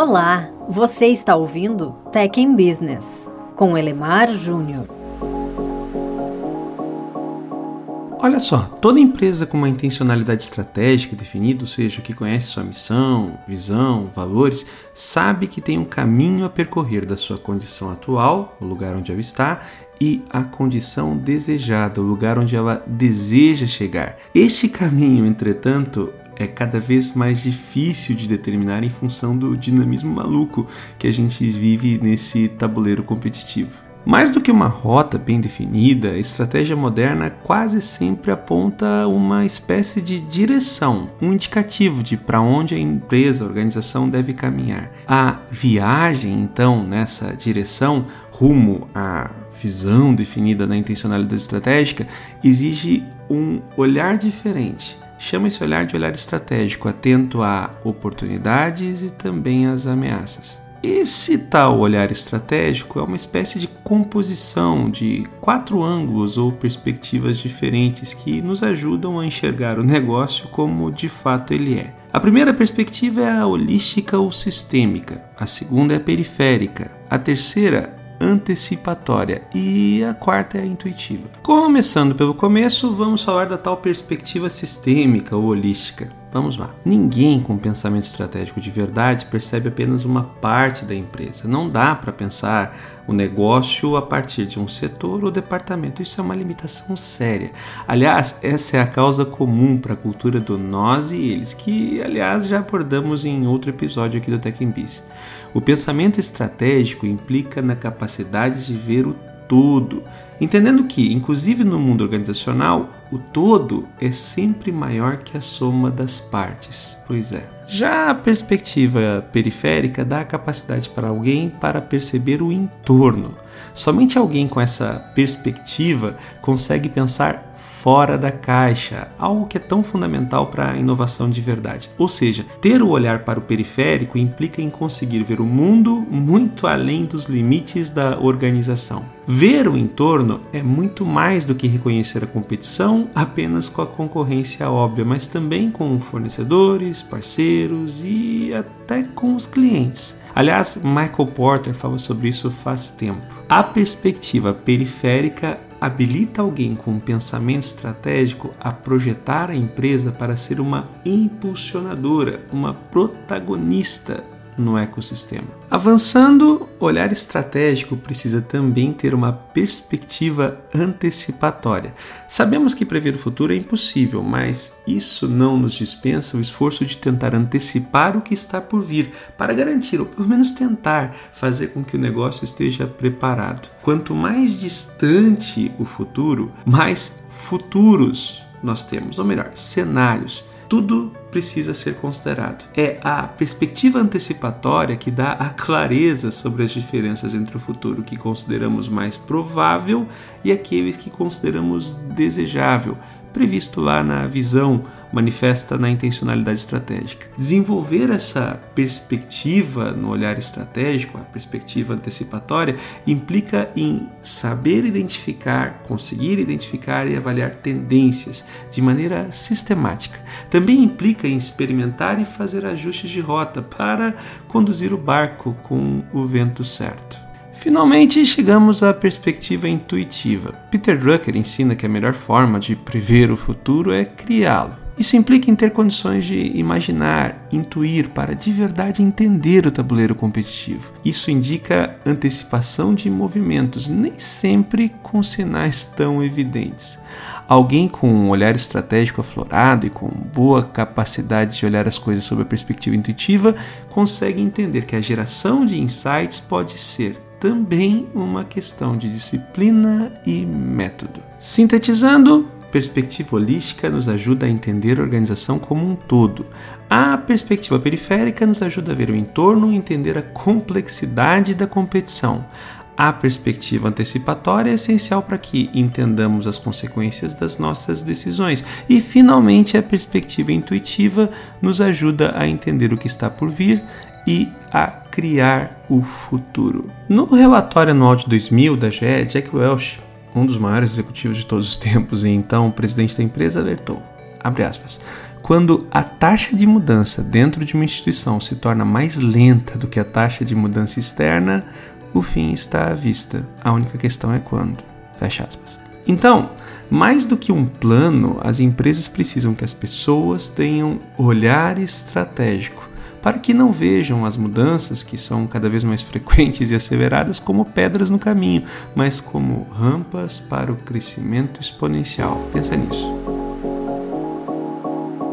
Olá, você está ouvindo Tech in Business com Elemar Júnior. Olha só, toda empresa com uma intencionalidade estratégica definida, ou seja, que conhece sua missão, visão, valores, sabe que tem um caminho a percorrer da sua condição atual, o lugar onde ela está, e a condição desejada, o lugar onde ela deseja chegar. Este caminho, entretanto, é cada vez mais difícil de determinar em função do dinamismo maluco que a gente vive nesse tabuleiro competitivo. Mais do que uma rota bem definida, a estratégia moderna quase sempre aponta uma espécie de direção, um indicativo de para onde a empresa, a organização deve caminhar. A viagem, então, nessa direção, rumo à visão definida na intencionalidade estratégica, exige um olhar diferente chama esse olhar de olhar estratégico, atento a oportunidades e também às ameaças. Esse tal olhar estratégico é uma espécie de composição de quatro ângulos ou perspectivas diferentes que nos ajudam a enxergar o negócio como de fato ele é. A primeira perspectiva é a holística ou sistêmica, a segunda é a periférica, a terceira antecipatória e a quarta é a intuitiva. Começando pelo começo, vamos falar da tal perspectiva sistêmica ou holística. Vamos lá. Ninguém com pensamento estratégico de verdade percebe apenas uma parte da empresa. Não dá para pensar o negócio a partir de um setor ou departamento. Isso é uma limitação séria. Aliás, essa é a causa comum para a cultura do nós e eles, que aliás já abordamos em outro episódio aqui do Tech Biz. O pensamento estratégico implica na capacidade de ver o todo, entendendo que, inclusive no mundo organizacional, o todo é sempre maior que a soma das partes. Pois é. Já a perspectiva periférica dá a capacidade para alguém para perceber o entorno. Somente alguém com essa perspectiva consegue pensar fora da caixa, algo que é tão fundamental para a inovação de verdade. Ou seja, ter o olhar para o periférico implica em conseguir ver o mundo muito além dos limites da organização. Ver o entorno é muito mais do que reconhecer a competição apenas com a concorrência óbvia, mas também com fornecedores, parceiros e até com os clientes. Aliás, Michael Porter fala sobre isso faz tempo. A perspectiva periférica habilita alguém com pensamento estratégico a projetar a empresa para ser uma impulsionadora, uma protagonista no ecossistema. Avançando, olhar estratégico precisa também ter uma perspectiva antecipatória. Sabemos que prever o futuro é impossível, mas isso não nos dispensa o esforço de tentar antecipar o que está por vir, para garantir, ou pelo menos tentar, fazer com que o negócio esteja preparado. Quanto mais distante o futuro, mais futuros nós temos, ou melhor, cenários tudo precisa ser considerado. É a perspectiva antecipatória que dá a clareza sobre as diferenças entre o futuro que consideramos mais provável e aqueles que consideramos desejável, previsto lá na visão manifesta na intencionalidade estratégica. Desenvolver essa perspectiva no olhar estratégico, a perspectiva antecipatória, implica em saber identificar, conseguir identificar e avaliar tendências de maneira sistemática. Também implica em experimentar e fazer ajustes de rota para conduzir o barco com o vento certo. Finalmente chegamos à perspectiva intuitiva. Peter Drucker ensina que a melhor forma de prever o futuro é criá-lo. Isso implica em ter condições de imaginar, intuir para de verdade entender o tabuleiro competitivo. Isso indica antecipação de movimentos, nem sempre com sinais tão evidentes. Alguém com um olhar estratégico aflorado e com boa capacidade de olhar as coisas sob a perspectiva intuitiva consegue entender que a geração de insights pode ser também uma questão de disciplina e método. Sintetizando, perspectiva holística nos ajuda a entender a organização como um todo. A perspectiva periférica nos ajuda a ver o entorno e entender a complexidade da competição. A perspectiva antecipatória é essencial para que entendamos as consequências das nossas decisões. E, finalmente, a perspectiva intuitiva nos ajuda a entender o que está por vir e a criar o futuro. No relatório anual de 2000 da GE, Jack Welch, um dos maiores executivos de todos os tempos e então presidente da empresa, alertou, aspas, quando a taxa de mudança dentro de uma instituição se torna mais lenta do que a taxa de mudança externa, o fim está à vista. A única questão é quando. Fecha aspas. Então, mais do que um plano, as empresas precisam que as pessoas tenham olhar estratégico para que não vejam as mudanças, que são cada vez mais frequentes e asseveradas, como pedras no caminho, mas como rampas para o crescimento exponencial. Pensa nisso.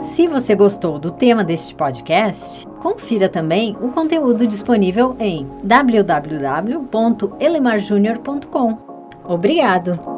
Se você gostou do tema deste podcast, confira também o conteúdo disponível em www.elemarjunior.com. Obrigado!